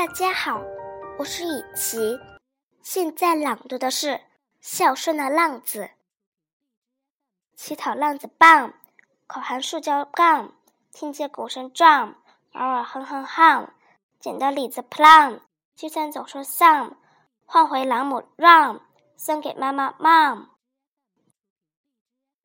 大家好，我是雨琪，现在朗读的是《孝顺的浪子》。乞讨浪子棒，口含塑胶杠，听见鼓声撞，偶尔哼哼哼，捡到李子 plum，就算总说 some，换回朗姆 rum，送给妈妈 mom。